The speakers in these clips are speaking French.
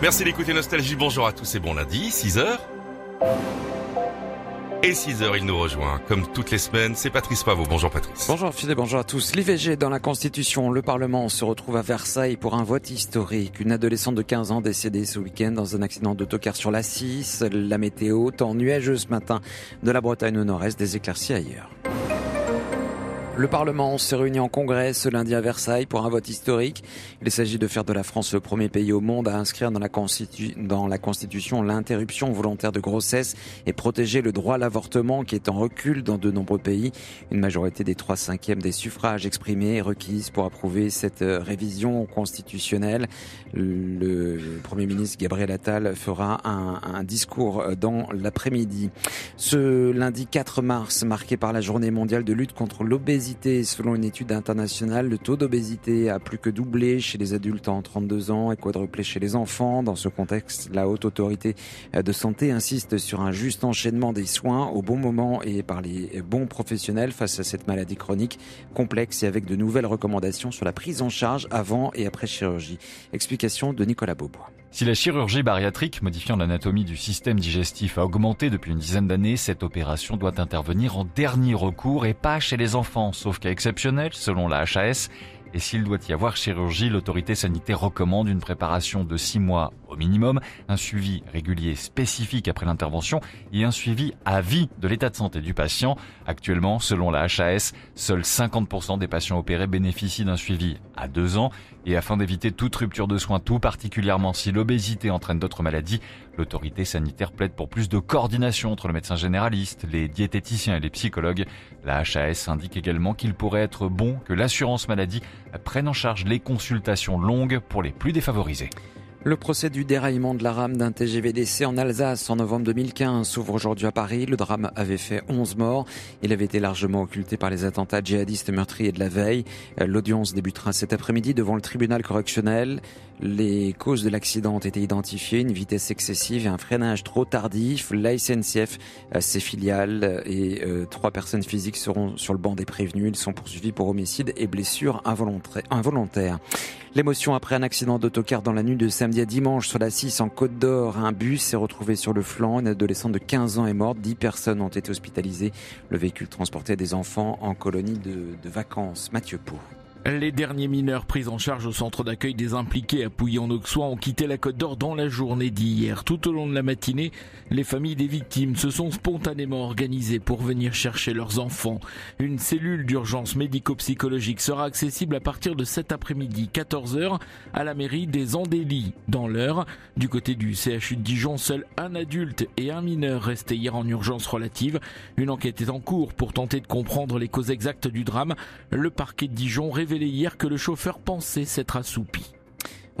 Merci d'écouter Nostalgie. Bonjour à tous et bon lundi, 6h. Et 6h, il nous rejoint. Comme toutes les semaines, c'est Patrice Pavot. Bonjour Patrice. Bonjour Philippe, bonjour à tous. L'IVG dans la Constitution, le Parlement se retrouve à Versailles pour un vote historique. Une adolescente de 15 ans décédée ce week-end dans un accident d'autocar sur la 6. La météo, temps nuageux ce matin de la Bretagne au nord-est, des éclaircies ailleurs. Le Parlement s'est réuni en congrès ce lundi à Versailles pour un vote historique. Il s'agit de faire de la France le premier pays au monde à inscrire dans la, dans la Constitution l'interruption volontaire de grossesse et protéger le droit à l'avortement qui est en recul dans de nombreux pays. Une majorité des trois cinquièmes des suffrages exprimés est requise pour approuver cette euh, révision constitutionnelle. Le Premier ministre Gabriel Attal fera un, un discours dans l'après-midi. Ce lundi 4 mars, marqué par la journée mondiale de lutte contre l'obésité, Selon une étude internationale, le taux d'obésité a plus que doublé chez les adultes en 32 ans et quadruplé chez les enfants. Dans ce contexte, la haute autorité de santé insiste sur un juste enchaînement des soins au bon moment et par les bons professionnels face à cette maladie chronique complexe et avec de nouvelles recommandations sur la prise en charge avant et après chirurgie. Explication de Nicolas Beaubois. Si la chirurgie bariatrique modifiant l'anatomie du système digestif a augmenté depuis une dizaine d'années, cette opération doit intervenir en dernier recours et pas chez les enfants, sauf cas exceptionnel selon la HAS. Et s'il doit y avoir chirurgie, l'autorité sanitaire recommande une préparation de 6 mois au minimum, un suivi régulier spécifique après l'intervention et un suivi à vie de l'état de santé du patient. Actuellement, selon la HAS, seuls 50% des patients opérés bénéficient d'un suivi à 2 ans. Et afin d'éviter toute rupture de soins, tout particulièrement si l'obésité entraîne d'autres maladies, l'autorité sanitaire plaide pour plus de coordination entre le médecin généraliste, les diététiciens et les psychologues. La HAS indique également qu'il pourrait être bon que l'assurance maladie prenne en charge les consultations longues pour les plus défavorisés. Le procès du déraillement de la rame d'un TGV en Alsace en novembre 2015 s'ouvre aujourd'hui à Paris. Le drame avait fait 11 morts. Il avait été largement occulté par les attentats djihadistes meurtriers de la veille. L'audience débutera cet après-midi devant le tribunal correctionnel. Les causes de l'accident ont été identifiées, une vitesse excessive et un freinage trop tardif. La SNCF, ses filiales et euh, trois personnes physiques seront sur le banc des prévenus. Ils sont poursuivis pour homicide et blessures involontaires. L'émotion après un accident d'autocar dans la nuit de samedi à dimanche sur la 6 en Côte d'Or. Un bus s'est retrouvé sur le flanc. Une adolescente de 15 ans est morte. 10 personnes ont été hospitalisées. Le véhicule transportait des enfants en colonie de vacances. Mathieu Pau. Les derniers mineurs pris en charge au centre d'accueil des impliqués à Pouilly-en-Auxois ont quitté la Côte d'Or dans la journée d'hier. Tout au long de la matinée, les familles des victimes se sont spontanément organisées pour venir chercher leurs enfants. Une cellule d'urgence médico-psychologique sera accessible à partir de cet après-midi, 14h, à la mairie des Andélis. Dans l'heure, du côté du CHU de Dijon, seul un adulte et un mineur restaient hier en urgence relative. Une enquête est en cours pour tenter de comprendre les causes exactes du drame. Le parquet de Dijon révèle hier que le chauffeur pensait s'être assoupi.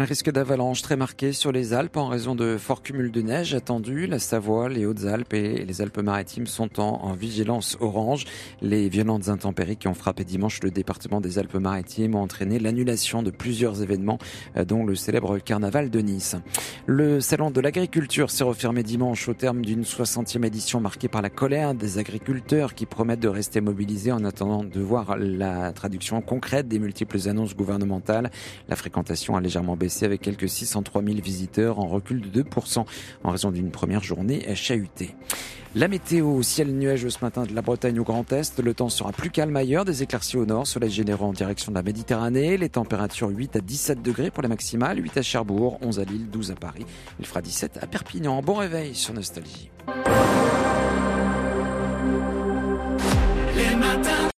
Un risque d'avalanche très marqué sur les Alpes en raison de forts cumuls de neige attendus. La Savoie, les Hautes-Alpes et les Alpes-Maritimes sont en, vigilance orange. Les violentes intempéries qui ont frappé dimanche le département des Alpes-Maritimes ont entraîné l'annulation de plusieurs événements, euh, dont le célèbre carnaval de Nice. Le salon de l'agriculture s'est refermé dimanche au terme d'une 60e édition marquée par la colère des agriculteurs qui promettent de rester mobilisés en attendant de voir la traduction concrète des multiples annonces gouvernementales. La fréquentation a légèrement baissé avec quelques 603 000 visiteurs en recul de 2% en raison d'une première journée chahutée. La météo, ciel nuageux ce matin de la Bretagne au Grand Est. Le temps sera plus calme ailleurs, des éclaircies au nord, soleil généraux en direction de la Méditerranée. Les températures 8 à 17 degrés pour les maximales, 8 à Cherbourg, 11 à Lille, 12 à Paris. Il fera 17 à Perpignan. Bon réveil sur Nostalgie.